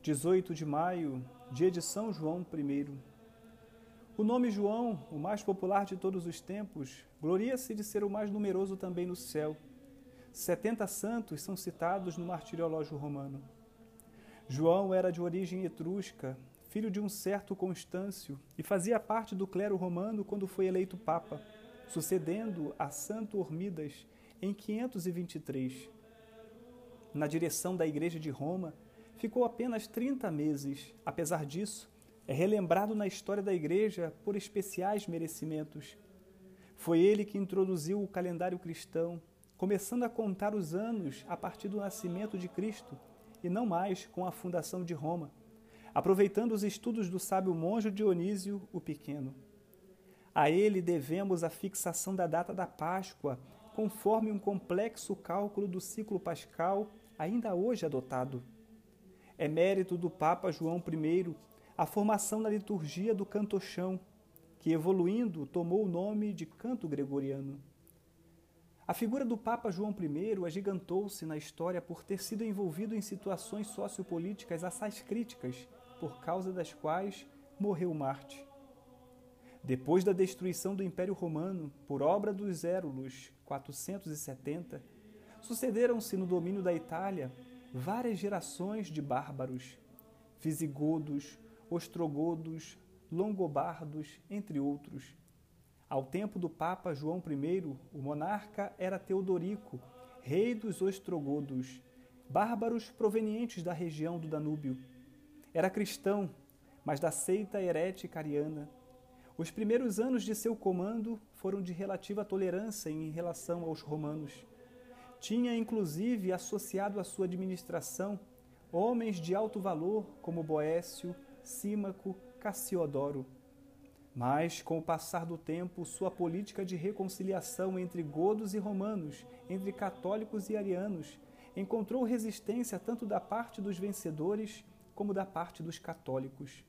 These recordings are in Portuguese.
18 de maio, dia de São João I. O nome João, o mais popular de todos os tempos, gloria-se de ser o mais numeroso também no céu. Setenta santos são citados no martiriológio romano. João era de origem etrusca, filho de um certo Constâncio, e fazia parte do clero romano quando foi eleito papa, sucedendo a Santo Hormidas em 523. Na direção da Igreja de Roma, ficou apenas 30 meses. Apesar disso, é relembrado na história da Igreja por especiais merecimentos. Foi ele que introduziu o calendário cristão, começando a contar os anos a partir do nascimento de Cristo e não mais com a fundação de Roma, aproveitando os estudos do sábio monge Dionísio o Pequeno. A ele devemos a fixação da data da Páscoa, conforme um complexo cálculo do ciclo pascal ainda hoje adotado. É mérito do Papa João I a formação na liturgia do cantochão, que evoluindo tomou o nome de canto gregoriano. A figura do Papa João I agigantou-se na história por ter sido envolvido em situações sociopolíticas assaz críticas, por causa das quais morreu Marte. Depois da destruição do Império Romano por obra dos Érulos, 470, sucederam-se no domínio da Itália várias gerações de bárbaros, visigodos, ostrogodos, longobardos, entre outros. Ao tempo do Papa João I, o monarca era Teodorico, rei dos ostrogodos, bárbaros provenientes da região do Danúbio. Era cristão, mas da seita herética ariana. Os primeiros anos de seu comando foram de relativa tolerância em relação aos romanos. Tinha inclusive associado à sua administração homens de alto valor como Boécio, Símaco, Cassiodoro. Mas, com o passar do tempo, sua política de reconciliação entre godos e romanos, entre católicos e arianos, encontrou resistência tanto da parte dos vencedores como da parte dos católicos.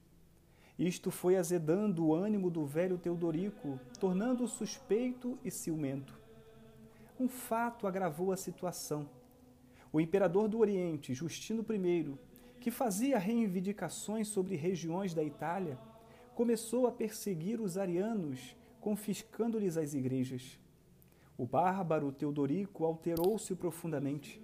Isto foi azedando o ânimo do velho Teodorico, tornando-o suspeito e ciumento um fato agravou a situação. O imperador do Oriente, Justino I, que fazia reivindicações sobre regiões da Itália, começou a perseguir os arianos, confiscando-lhes as igrejas. O bárbaro Teodorico alterou-se profundamente.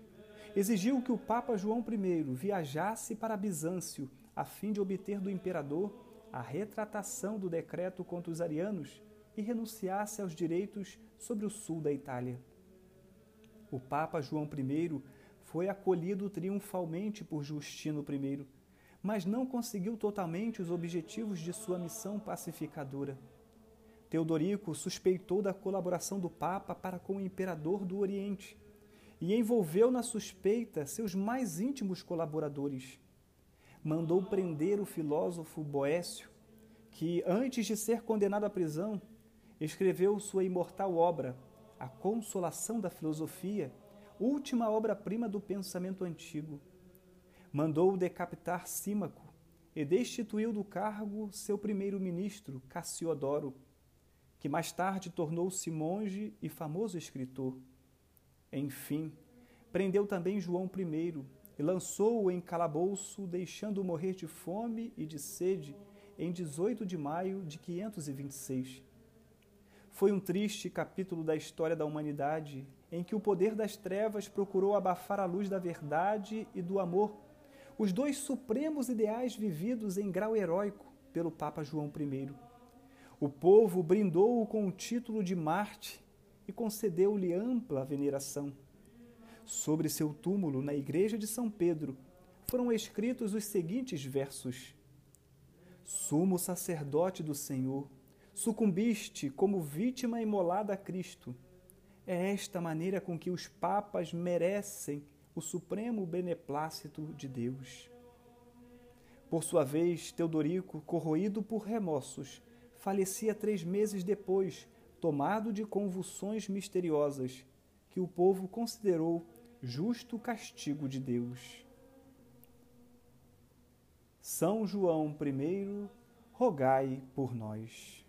Exigiu que o Papa João I viajasse para Bizâncio a fim de obter do imperador a retratação do decreto contra os arianos e renunciasse aos direitos sobre o sul da Itália. O Papa João I foi acolhido triunfalmente por Justino I, mas não conseguiu totalmente os objetivos de sua missão pacificadora. Teodorico suspeitou da colaboração do Papa para com o imperador do Oriente e envolveu na suspeita seus mais íntimos colaboradores. Mandou prender o filósofo Boécio, que, antes de ser condenado à prisão, escreveu sua imortal obra, a Consolação da Filosofia, última obra-prima do pensamento antigo. Mandou decapitar Símaco e destituiu do cargo seu primeiro-ministro, Cassiodoro, que mais tarde tornou-se monge e famoso escritor. Enfim, prendeu também João I e lançou-o em calabouço, deixando-o morrer de fome e de sede em 18 de maio de 526. Foi um triste capítulo da história da humanidade em que o poder das trevas procurou abafar a luz da verdade e do amor, os dois supremos ideais vividos em grau heróico pelo Papa João I. O povo brindou-o com o título de Marte e concedeu-lhe ampla veneração. Sobre seu túmulo, na igreja de São Pedro, foram escritos os seguintes versos: Sumo sacerdote do Senhor, sucumbiste como vítima imolada a Cristo. É esta maneira com que os papas merecem o supremo beneplácito de Deus. Por sua vez, Teodorico, corroído por remorsos, falecia três meses depois, tomado de convulsões misteriosas, que o povo considerou justo castigo de Deus. São João I, rogai por nós.